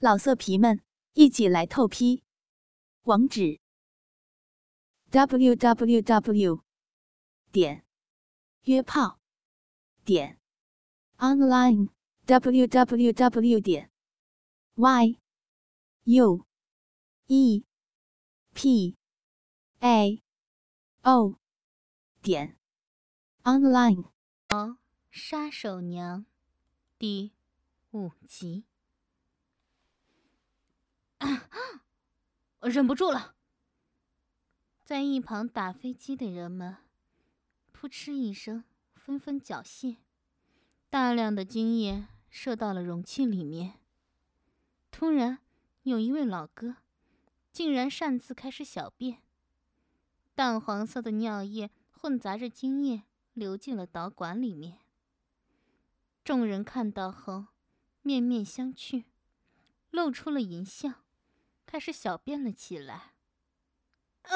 老色皮们，一起来透批！网址：w w w 点约炮点 online w w w 点 y u e p a o 点 online。杀手娘，第五集。我忍不住了。在一旁打飞机的人们，扑哧一声，纷纷缴械，大量的精液射到了容器里面。突然，有一位老哥，竟然擅自开始小便，淡黄色的尿液混杂着精液流进了导管里面。众人看到后，面面相觑，露出了淫笑。开始小便了起来。啊！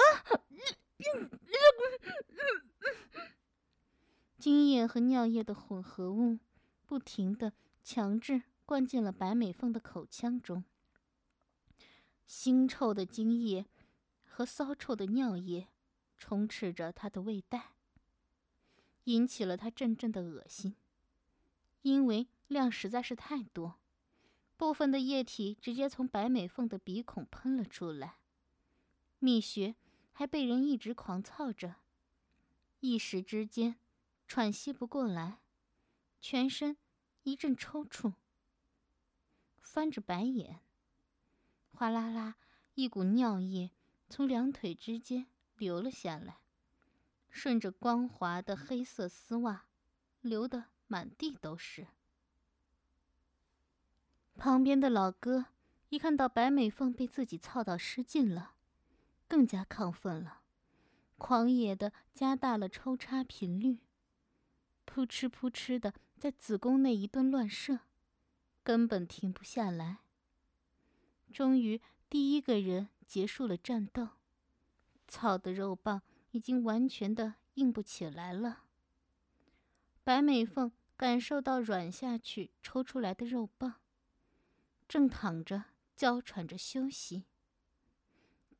精液和尿液的混合物不停的强制灌进了白美凤的口腔中。腥臭的精液和骚臭的尿液充斥着她的胃袋，引起了她阵阵的恶心，因为量实在是太多。部分的液体直接从白美凤的鼻孔喷了出来，蜜穴还被人一直狂操着，一时之间喘息不过来，全身一阵抽搐，翻着白眼，哗啦啦，一股尿液从两腿之间流了下来，顺着光滑的黑色丝袜流得满地都是。旁边的老哥一看到白美凤被自己操到失禁了，更加亢奋了，狂野的加大了抽插频率，扑哧扑哧的在子宫内一顿乱射，根本停不下来。终于，第一个人结束了战斗，操的肉棒已经完全的硬不起来了。白美凤感受到软下去抽出来的肉棒。正躺着娇喘着休息，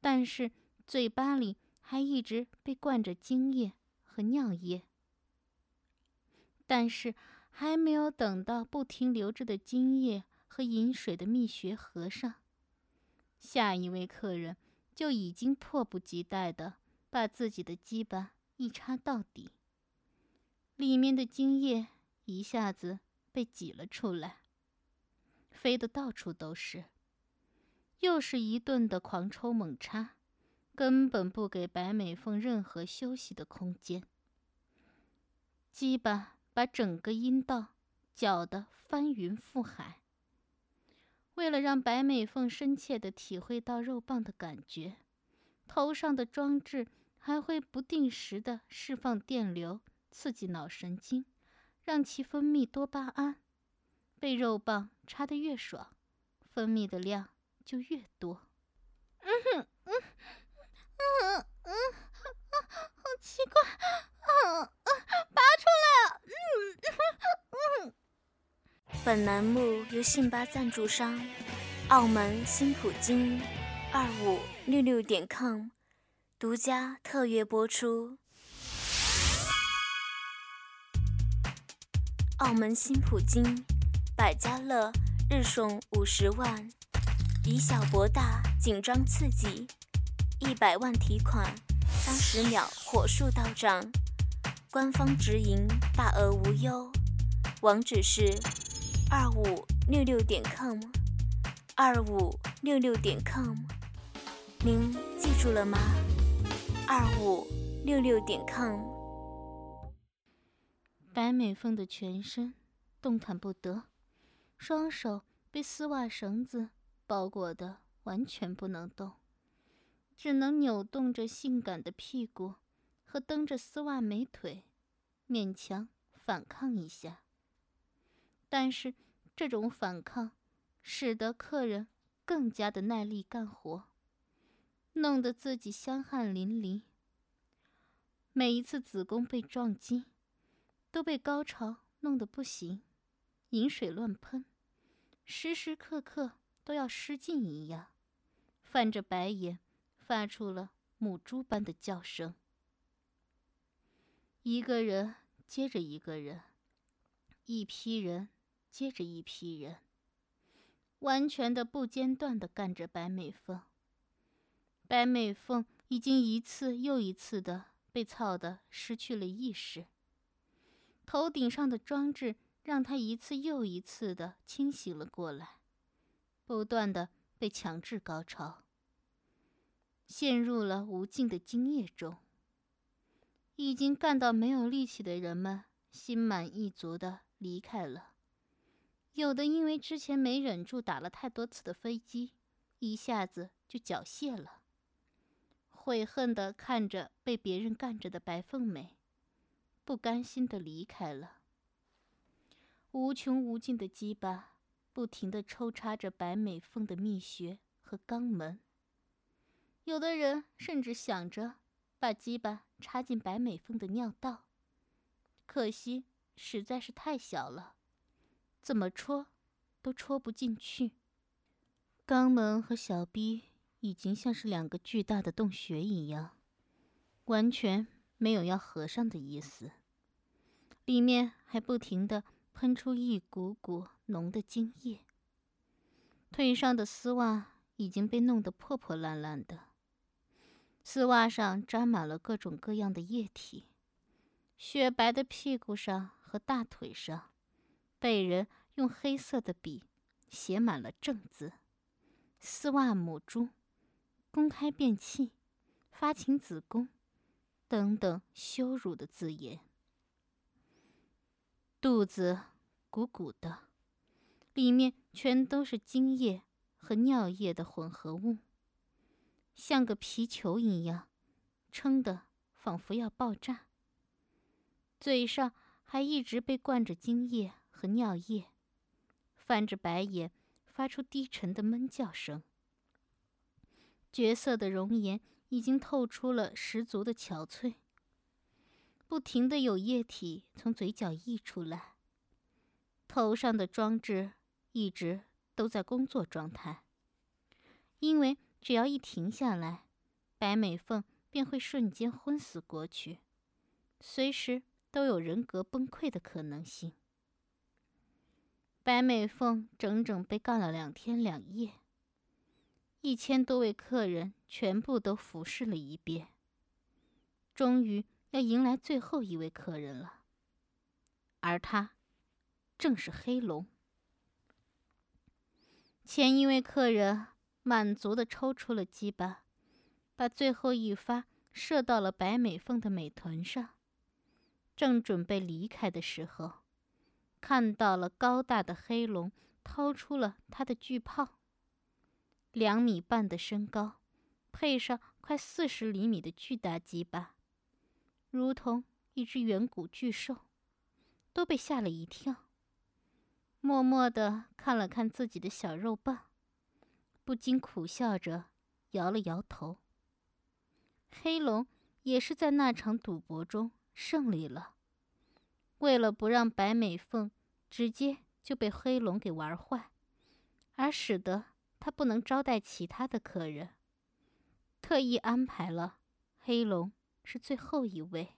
但是嘴巴里还一直被灌着精液和尿液。但是还没有等到不停流着的精液和饮水的蜜穴合上，下一位客人就已经迫不及待的把自己的鸡巴一插到底，里面的精液一下子被挤了出来。飞得到处都是，又是一顿的狂抽猛插，根本不给白美凤任何休息的空间。鸡巴把整个阴道搅得翻云覆海。为了让白美凤深切的体会到肉棒的感觉，头上的装置还会不定时的释放电流，刺激脑神经，让其分泌多巴胺。被肉棒插得越爽，分泌的量就越多。嗯哼，嗯，嗯嗯，好奇怪，啊啊，拔出来了，嗯嗯。本栏目由信吧赞助商澳门新普京二五六六点 com 独家特约播出。澳门新普京。百家乐日送五十万，以小博大，紧张刺激，一百万提款，三十秒火速到账，官方直营，大额无忧，网址是二五六六点 com，二五六六点 com，您记住了吗？二五六六点 com。白美凤的全身动弹不得。双手被丝袜绳子包裹的完全不能动，只能扭动着性感的屁股和蹬着丝袜美腿，勉强反抗一下。但是这种反抗使得客人更加的耐力干活，弄得自己香汗淋漓。每一次子宫被撞击，都被高潮弄得不行，饮水乱喷。时时刻刻都要失禁一样，翻着白眼，发出了母猪般的叫声。一个人接着一个人，一批人接着一批人，完全的不间断的干着白美凤。白美凤已经一次又一次的被操的失去了意识。头顶上的装置让他一次又一次的清醒了过来，不断的被强制高潮，陷入了无尽的精液中。已经干到没有力气的人们心满意足的离开了，有的因为之前没忍住打了太多次的飞机，一下子就缴械了。悔恨的看着被别人干着的白凤美，不甘心的离开了。无穷无尽的鸡巴不停的抽插着白美凤的蜜穴和肛门。有的人甚至想着把鸡巴插进白美凤的尿道，可惜实在是太小了，怎么戳都戳不进去。肛门和小逼。已经像是两个巨大的洞穴一样，完全没有要合上的意思。里面还不停的喷出一股股浓的精液。腿上的丝袜已经被弄得破破烂烂的，丝袜上沾满了各种各样的液体。雪白的屁股上和大腿上，被人用黑色的笔写满了“正”字。丝袜母猪。公开便器、发情子宫等等羞辱的字眼，肚子鼓鼓的，里面全都是精液和尿液的混合物，像个皮球一样，撑得仿佛要爆炸。嘴上还一直被灌着精液和尿液，翻着白眼，发出低沉的闷叫声。绝色的容颜已经透出了十足的憔悴，不停的有液体从嘴角溢出来。头上的装置一直都在工作状态，因为只要一停下来，白美凤便会瞬间昏死过去，随时都有人格崩溃的可能性。白美凤整整被干了两天两夜。一千多位客人全部都服侍了一遍，终于要迎来最后一位客人了。而他，正是黑龙。前一位客人满足的抽出了鸡巴，把最后一发射到了白美凤的美臀上，正准备离开的时候，看到了高大的黑龙掏出了他的巨炮。两米半的身高，配上快四十厘米的巨大鸡巴，如同一只远古巨兽，都被吓了一跳。默默地看了看自己的小肉棒，不禁苦笑着摇了摇头。黑龙也是在那场赌博中胜利了，为了不让白美凤直接就被黑龙给玩坏，而使得。他不能招待其他的客人，特意安排了黑龙是最后一位。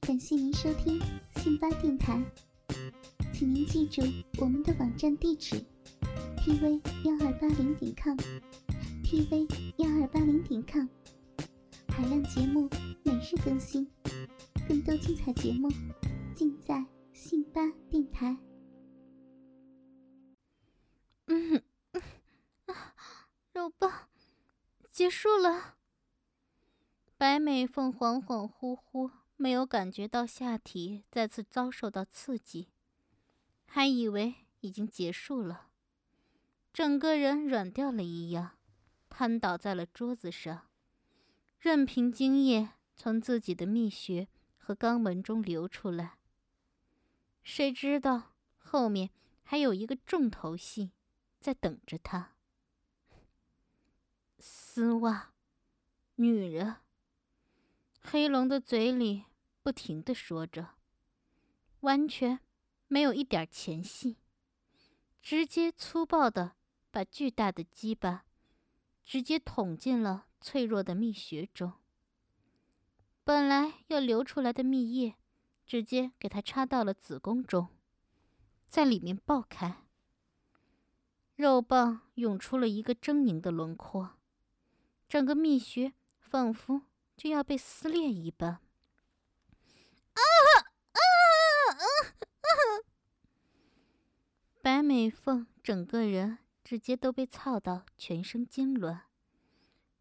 感谢您收听信巴电台，请您记住我们的网站地址：tv 幺二八零点 com，tv 幺二八零点 com，海量节目每日更新，更多精彩节目尽在信巴电台。结束了。白美凤恍恍惚惚，没有感觉到下体再次遭受到刺激，还以为已经结束了，整个人软掉了一样，瘫倒在了桌子上，任凭精液从自己的蜜穴和肛门中流出来。谁知道后面还有一个重头戏。在等着他。丝袜，女人。黑龙的嘴里不停的说着，完全没有一点前戏，直接粗暴的把巨大的鸡巴直接捅进了脆弱的蜜穴中。本来要流出来的蜜液，直接给他插到了子宫中，在里面爆开，肉棒涌出了一个狰狞的轮廓，整个蜜穴仿佛就要被撕裂一般。白美凤整个人直接都被操到全身痉挛，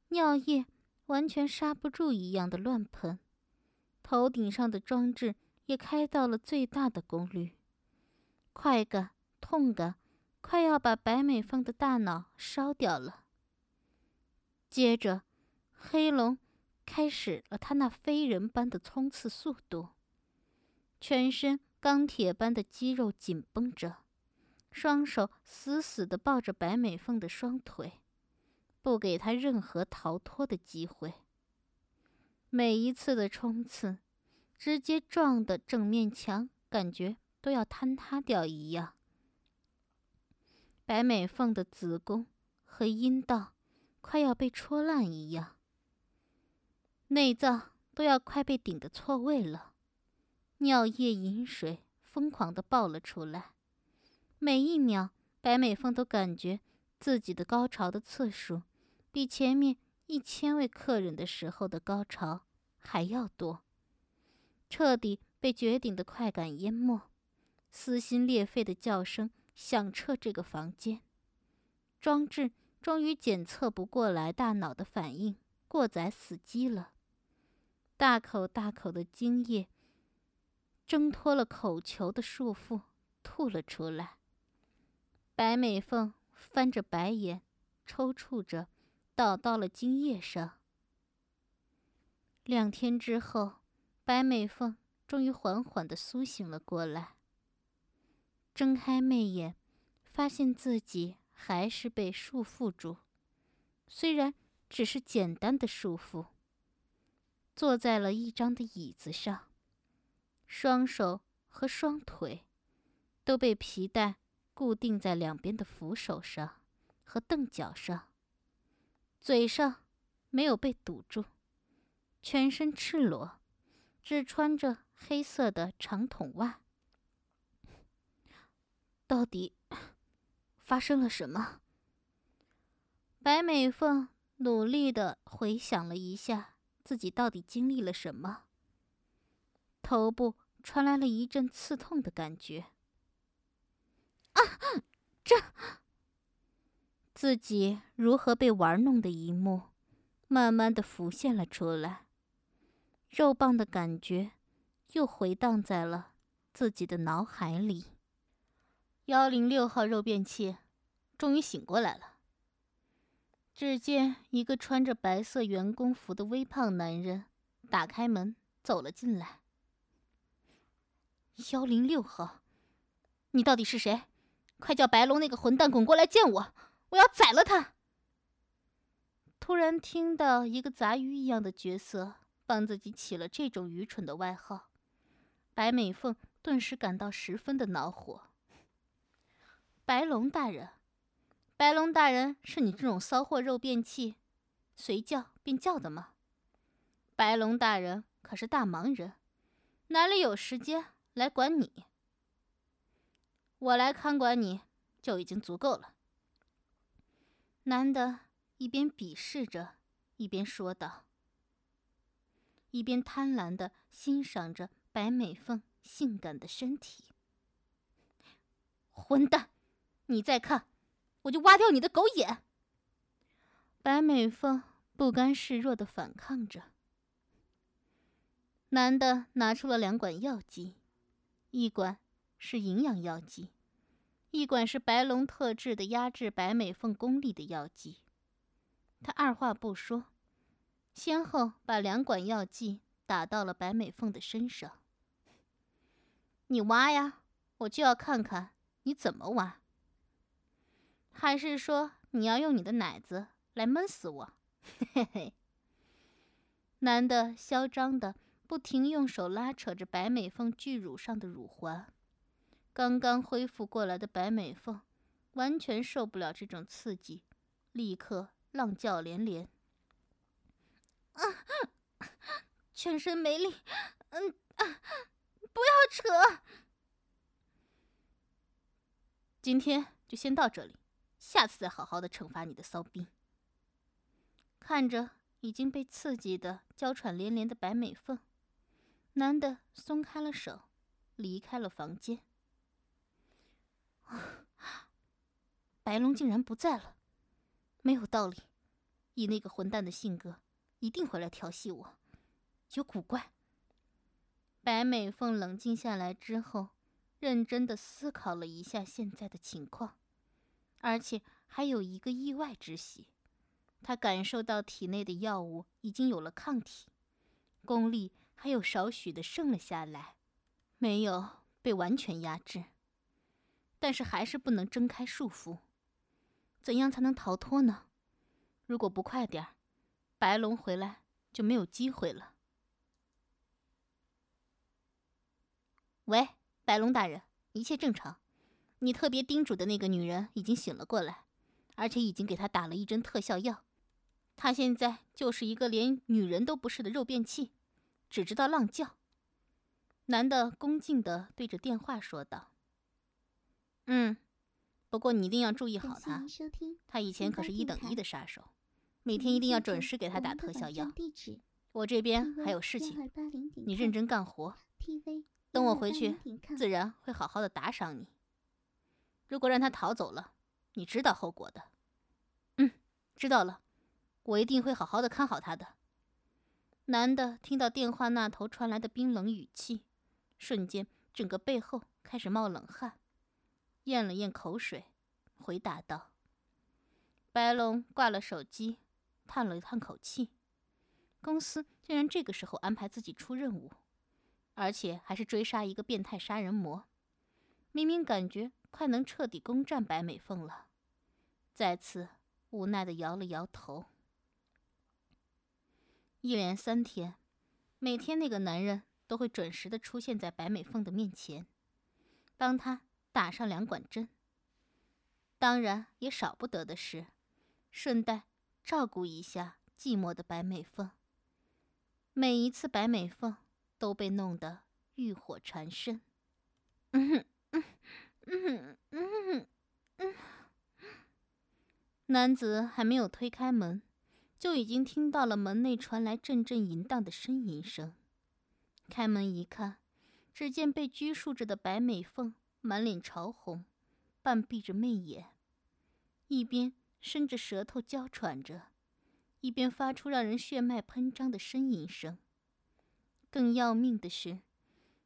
尿液完全刹不住一样的乱喷，头顶上的装置也开到了最大的功率，快感、痛感快要把白美凤的大脑烧掉了。接着，黑龙开始了他那飞人般的冲刺速度，全身钢铁般的肌肉紧绷着。双手死死地抱着白美凤的双腿，不给她任何逃脱的机会。每一次的冲刺，直接撞的整面墙感觉都要坍塌掉一样。白美凤的子宫和阴道快要被戳烂一样，内脏都要快被顶得错位了，尿液、饮水疯狂地爆了出来。每一秒，白美凤都感觉自己的高潮的次数，比前面一千位客人的时候的高潮还要多。彻底被绝顶的快感淹没，撕心裂肺的叫声响彻这个房间。装置终于检测不过来大脑的反应，过载死机了。大口大口的精液挣脱了口球的束缚，吐了出来。白美凤翻着白眼，抽搐着，倒到了精液上。两天之后，白美凤终于缓缓的苏醒了过来。睁开媚眼，发现自己还是被束缚住，虽然只是简单的束缚。坐在了一张的椅子上，双手和双腿都被皮带。固定在两边的扶手上和凳脚上，嘴上没有被堵住，全身赤裸，只穿着黑色的长筒袜。到底发生了什么？白美凤努力的回想了一下自己到底经历了什么，头部传来了一阵刺痛的感觉。啊！这自己如何被玩弄的一幕，慢慢的浮现了出来。肉棒的感觉又回荡在了自己的脑海里。幺零六号肉便器终于醒过来了。只见一个穿着白色员工服的微胖男人打开门走了进来。幺零六号，你到底是谁？快叫白龙那个混蛋滚过来见我！我要宰了他！突然听到一个杂鱼一样的角色帮自己起了这种愚蠢的外号，白美凤顿时感到十分的恼火。白龙大人，白龙大人是你这种骚货肉便器，随叫便叫的吗？白龙大人可是大忙人，哪里有时间来管你？我来看管你就已经足够了。男的一边鄙视着，一边说道，一边贪婪的欣赏着白美凤性感的身体。混蛋，你再看，我就挖掉你的狗眼！白美凤不甘示弱的反抗着。男的拿出了两管药剂，一管。是营养药剂，一管是白龙特制的压制白美凤功力的药剂。他二话不说，先后把两管药剂打到了白美凤的身上。你挖呀，我就要看看你怎么挖。还是说你要用你的奶子来闷死我？嘿嘿嘿。男的嚣张的不停用手拉扯着白美凤巨乳上的乳环。刚刚恢复过来的白美凤完全受不了这种刺激，立刻浪叫连连，啊，全身没力，嗯啊，不要扯。今天就先到这里，下次再好好的惩罚你的骚逼。看着已经被刺激的娇喘连连的白美凤，男的松开了手，离开了房间。白龙竟然不在了，没有道理。以那个混蛋的性格，一定会来调戏我，有古怪。白美凤冷静下来之后，认真的思考了一下现在的情况，而且还有一个意外之喜，他感受到体内的药物已经有了抗体，功力还有少许的剩了下来，没有被完全压制。但是还是不能挣开束缚，怎样才能逃脱呢？如果不快点儿，白龙回来就没有机会了。喂，白龙大人，一切正常。你特别叮嘱的那个女人已经醒了过来，而且已经给她打了一针特效药。她现在就是一个连女人都不是的肉便器，只知道浪叫。男的恭敬的对着电话说道。嗯，不过你一定要注意好他，他以前可是一等一的杀手，每天一定要准时给他打特效药。我这边还有事情，你认真干活，等我回去自然会好好的打赏你。如果让他逃走了，你知道后果的。嗯，知道了，我一定会好好的看好他的。男的听到电话那头传来的冰冷语气，瞬间整个背后开始冒冷汗。咽了咽口水，回答道：“白龙挂了手机，叹了叹口气。公司竟然这个时候安排自己出任务，而且还是追杀一个变态杀人魔。明明感觉快能彻底攻占白美凤了，再次无奈的摇了摇头。一连三天，每天那个男人都会准时的出现在白美凤的面前，帮他。”打上两管针，当然也少不得的是，顺带照顾一下寂寞的白美凤。每一次白美凤都被弄得欲火缠身。嗯哼，男子还没有推开门，就已经听到了门内传来阵阵淫荡的呻吟声。开门一看，只见被拘束着的白美凤。满脸潮红，半闭着媚眼，一边伸着舌头娇喘着，一边发出让人血脉喷张的呻吟声。更要命的是，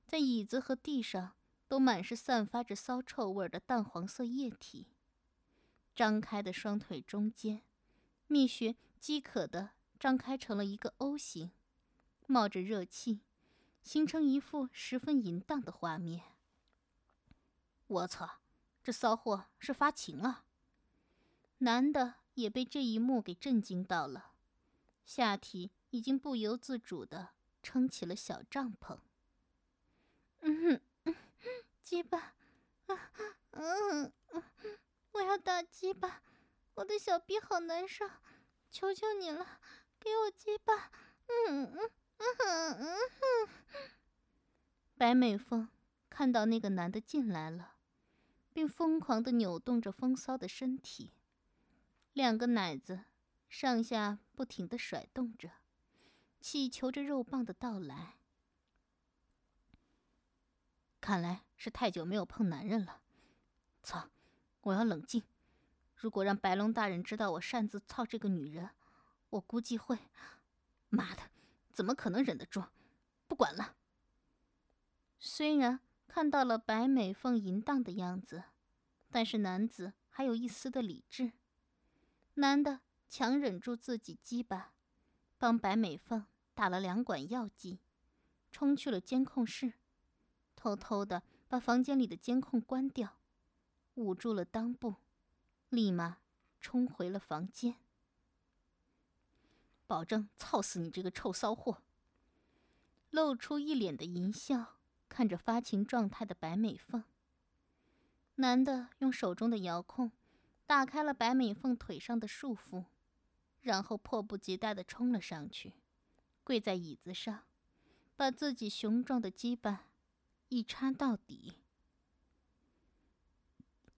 在椅子和地上都满是散发着骚臭味的淡黄色液体。张开的双腿中间，蜜穴饥渴的张开成了一个 O 型，冒着热气，形成一幅十分淫荡的画面。我操，这骚货是发情了！男的也被这一幕给震惊到了，下体已经不由自主的撑起了小帐篷。嗯哼，鸡巴，啊，嗯，我要打鸡巴，我的小臂好难受，求求你了，给我鸡巴！嗯嗯嗯嗯嗯。白美凤看到那个男的进来了。并疯狂地扭动着风骚的身体，两个奶子上下不停地甩动着，祈求着肉棒的到来。看来是太久没有碰男人了。操！我要冷静。如果让白龙大人知道我擅自操这个女人，我估计会……妈的，怎么可能忍得住？不管了。虽然。看到了白美凤淫荡的样子，但是男子还有一丝的理智。男的强忍住自己鸡巴，帮白美凤打了两管药剂，冲去了监控室，偷偷的把房间里的监控关掉，捂住了裆部，立马冲回了房间，保证操死你这个臭骚货！露出一脸的淫笑。看着发情状态的白美凤，男的用手中的遥控打开了白美凤腿上的束缚，然后迫不及待地冲了上去，跪在椅子上，把自己雄壮的鸡巴一插到底。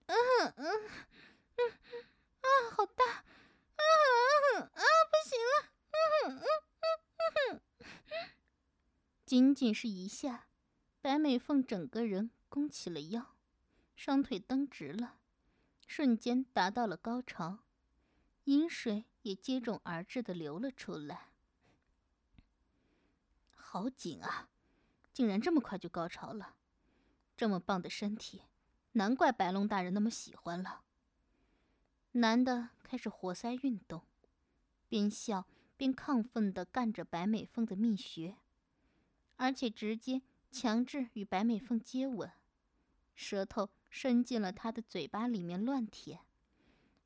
嗯嗯嗯啊，好大！啊啊啊！不行了！嗯嗯嗯嗯仅仅是一下，白美凤整个人弓起了腰，双腿蹬直了，瞬间达到了高潮，饮水也接踵而至的流了出来。好紧啊！竟然这么快就高潮了，这么棒的身体！难怪白龙大人那么喜欢了。男的开始活塞运动，边笑边亢奋地干着白美凤的蜜穴，而且直接强制与白美凤接吻，舌头伸进了她的嘴巴里面乱舔，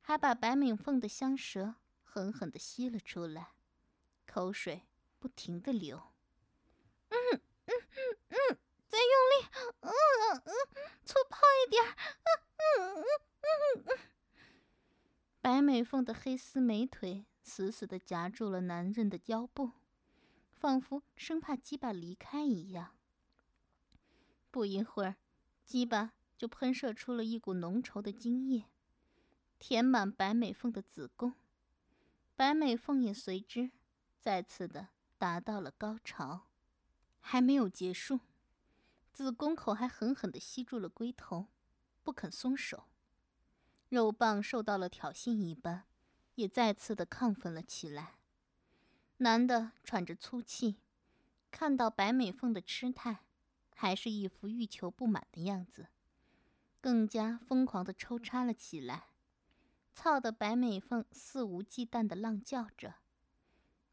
还把白美凤的香舌狠狠地吸了出来，口水不停地流。嗯嗯嗯嗯。再用力，嗯嗯嗯，粗暴一点，嗯嗯嗯嗯。白美凤的黑丝美腿死死的夹住了男人的腰部，仿佛生怕鸡巴离开一样。不一会儿，鸡巴就喷射出了一股浓稠的精液，填满白美凤的子宫，白美凤也随之再次的达到了高潮，还没有结束。子宫口还狠狠地吸住了龟头，不肯松手。肉棒受到了挑衅一般，也再次的亢奋了起来。男的喘着粗气，看到白美凤的痴态，还是一副欲求不满的样子，更加疯狂地抽插了起来。操的白美凤肆无忌惮地浪叫着，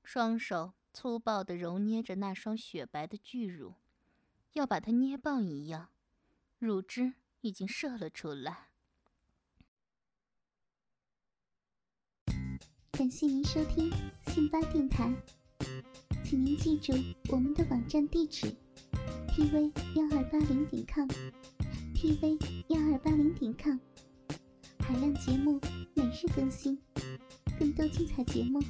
双手粗暴地揉捏着那双雪白的巨乳。要把它捏爆一样，乳汁已经射了出来。感谢您收听信巴电台，请您记住我们的网站地址：tv 幺二八零点 com，tv 幺二八零点 com。海量节目每日更新，更多精彩节目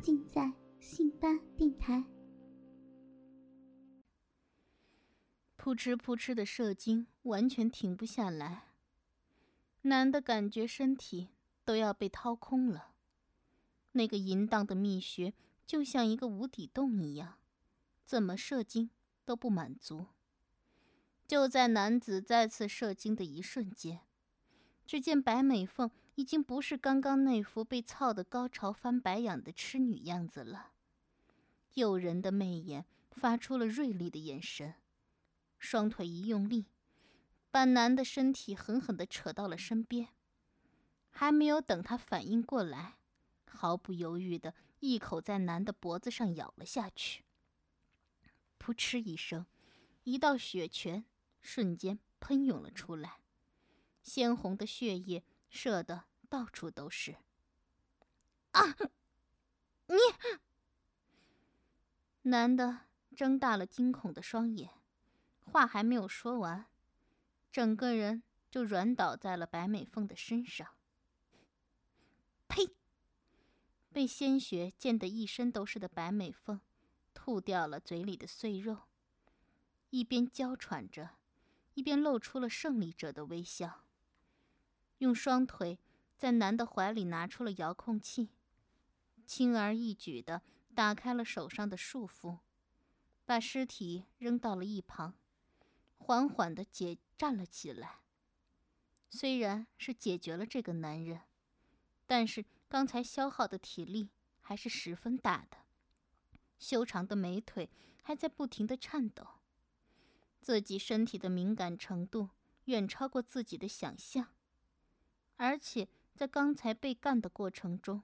尽在信巴电台。扑哧扑哧的射精完全停不下来，男的感觉身体都要被掏空了，那个淫荡的蜜穴就像一个无底洞一样，怎么射精都不满足。就在男子再次射精的一瞬间，只见白美凤已经不是刚刚那副被操的高潮翻白眼的痴女样子了，诱人的媚眼发出了锐利的眼神。双腿一用力，把男的身体狠狠地扯到了身边。还没有等他反应过来，毫不犹豫地一口在男的脖子上咬了下去。噗嗤一声，一道血泉瞬间喷涌了出来，鲜红的血液射得到处都是。啊！你！男的睁大了惊恐的双眼。话还没有说完，整个人就软倒在了白美凤的身上。被鲜血溅得一身都是的白美凤，吐掉了嘴里的碎肉，一边娇喘着，一边露出了胜利者的微笑。用双腿在男的怀里拿出了遥控器，轻而易举地打开了手上的束缚，把尸体扔到了一旁。缓缓地解站了起来。虽然是解决了这个男人，但是刚才消耗的体力还是十分大的，修长的美腿还在不停地颤抖。自己身体的敏感程度远超过自己的想象，而且在刚才被干的过程中，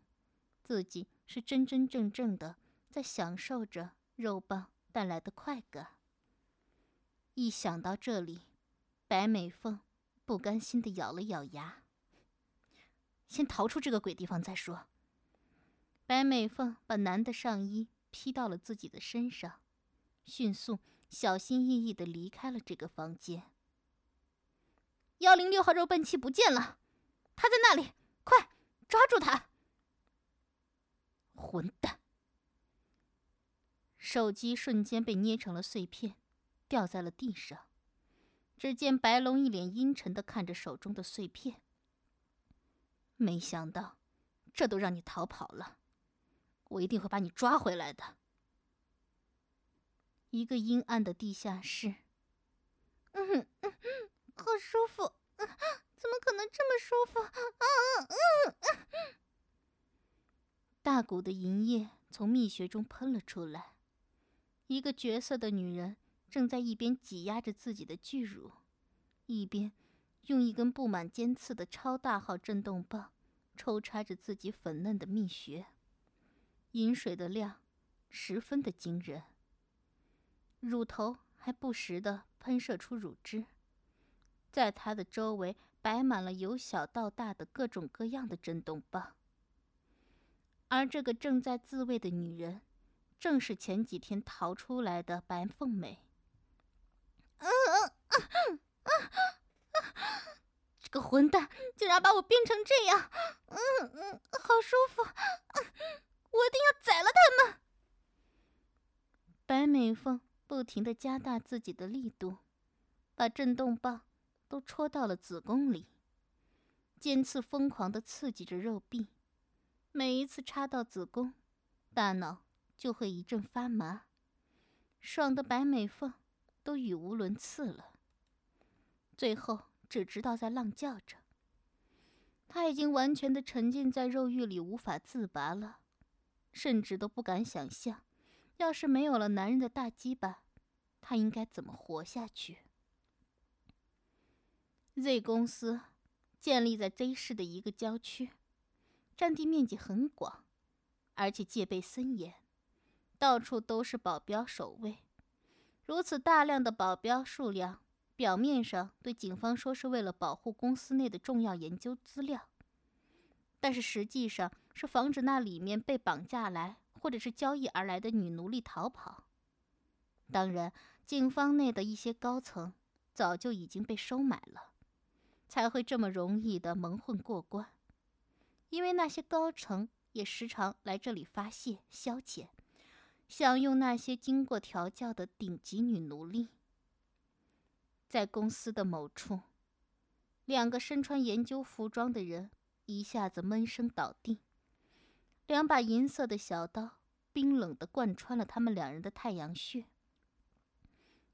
自己是真真正正的在享受着肉棒带来的快感。一想到这里，白美凤不甘心的咬了咬牙。先逃出这个鬼地方再说。白美凤把男的上衣披到了自己的身上，迅速、小心翼翼的离开了这个房间。幺零六号肉笨器不见了，他在那里，快抓住他！混蛋！手机瞬间被捏成了碎片，掉在了地上。只见白龙一脸阴沉的看着手中的碎片。没想到，这都让你逃跑了，我一定会把你抓回来的。一个阴暗的地下室。嗯嗯，好舒服，怎么可能这么舒服？嗯嗯嗯。大股的银液从蜜穴中喷了出来，一个绝色的女人正在一边挤压着自己的巨乳，一边用一根布满尖刺的超大号震动棒抽插着自己粉嫩的蜜穴，饮水的量十分的惊人，乳头还不时的喷射出乳汁，在她的周围摆满了由小到大的各种各样的震动棒。而这个正在自慰的女人，正是前几天逃出来的白凤美。嗯嗯嗯嗯这个混蛋竟然把我变成这样！嗯嗯，好舒服！我一定要宰了他们！白美凤不停的加大自己的力度，把震动棒都戳到了子宫里，尖刺疯狂的刺激着肉壁。每一次插到子宫，大脑就会一阵发麻，爽的白美凤都语无伦次了。最后只知道在浪叫着。他已经完全的沉浸在肉欲里，无法自拔了，甚至都不敢想象，要是没有了男人的大鸡巴，他应该怎么活下去？Z 公司建立在 Z 市的一个郊区。占地面积很广，而且戒备森严，到处都是保镖守卫。如此大量的保镖数量，表面上对警方说是为了保护公司内的重要研究资料，但是实际上是防止那里面被绑架来或者是交易而来的女奴隶逃跑。当然，警方内的一些高层早就已经被收买了，才会这么容易的蒙混过关。因为那些高层也时常来这里发泄消遣，享用那些经过调教的顶级女奴隶。在公司的某处，两个身穿研究服装的人一下子闷声倒地，两把银色的小刀冰冷地贯穿了他们两人的太阳穴。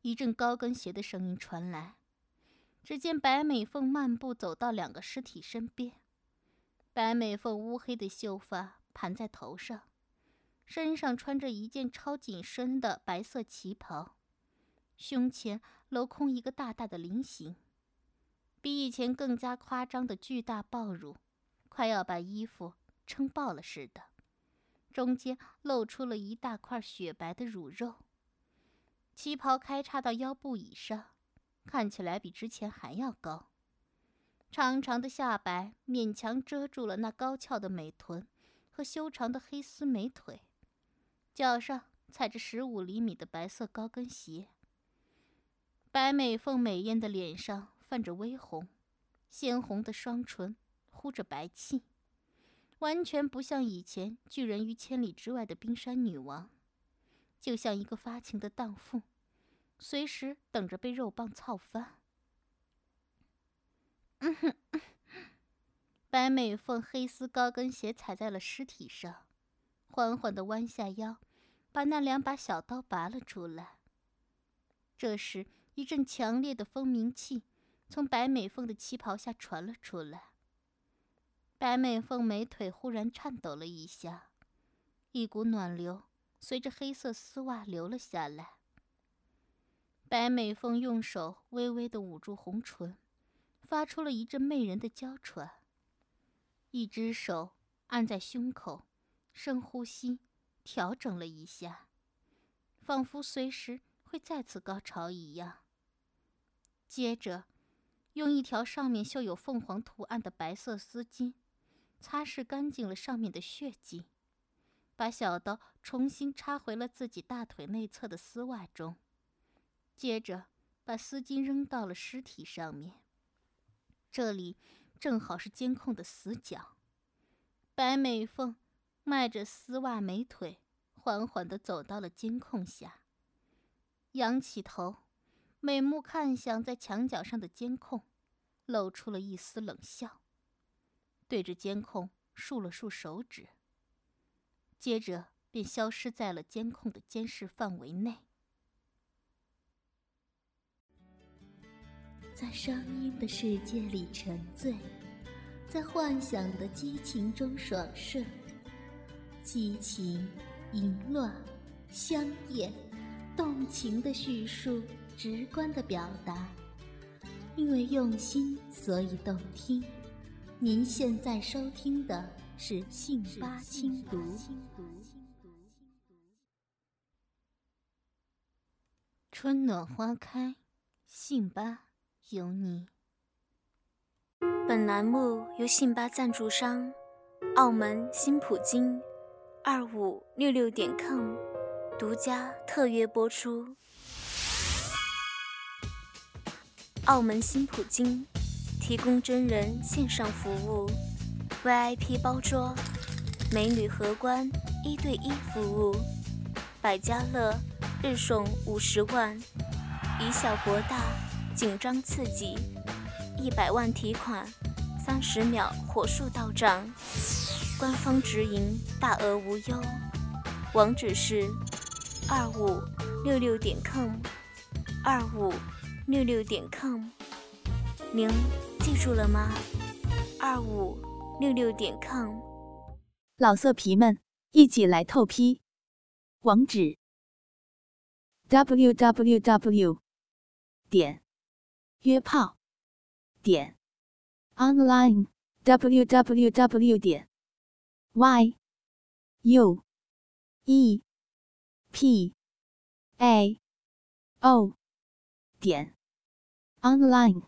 一阵高跟鞋的声音传来，只见白美凤漫步走到两个尸体身边。白美凤乌黑的秀发盘在头上，身上穿着一件超紧身的白色旗袍，胸前镂空一个大大的菱形，比以前更加夸张的巨大爆乳，快要把衣服撑爆了似的，中间露出了一大块雪白的乳肉。旗袍开叉到腰部以上，看起来比之前还要高。长长的下摆勉强遮住了那高翘的美臀和修长的黑丝美腿，脚上踩着十五厘米的白色高跟鞋。白美凤美艳的脸上泛着微红，鲜红的双唇呼着白气，完全不像以前拒人于千里之外的冰山女王，就像一个发情的荡妇，随时等着被肉棒操翻。白美凤黑丝高跟鞋踩在了尸体上，缓缓地弯下腰，把那两把小刀拔了出来。这时，一阵强烈的蜂鸣气从白美凤的旗袍下传了出来。白美凤美腿忽然颤抖了一下，一股暖流随着黑色丝袜流了下来。白美凤用手微微的捂住红唇。发出了一阵媚人的娇喘，一只手按在胸口，深呼吸，调整了一下，仿佛随时会再次高潮一样。接着，用一条上面绣有凤凰图案的白色丝巾，擦拭干净了上面的血迹，把小刀重新插回了自己大腿内侧的丝袜中，接着把丝巾扔到了尸体上面。这里正好是监控的死角。白美凤迈着丝袜美腿，缓缓地走到了监控下，仰起头，美目看向在墙角上的监控，露出了一丝冷笑，对着监控竖了竖手指，接着便消失在了监控的监视范围内。在声音的世界里沉醉。在幻想的激情中爽顺，激情、淫乱、香艳、动情的叙述，直观的表达，因为用心，所以动听。您现在收听的是《信八轻读》，春暖花开，信八有你。本栏目由信吧赞助商澳门新普京二五六六点 com 独家特约播出。澳门新普京提供真人线上服务，VIP 包桌，美女荷官一对一服务，百家乐日送五十万，以小博大，紧张刺激。一百万提款，三十秒火速到账，官方直营，大额无忧。网址是二五六六点 com，二五六六点 com，您记住了吗？二五六六点 com。老色皮们，一起来透批！网址：www. 点约炮。点 online w w w 点 y u e p a o 点 online。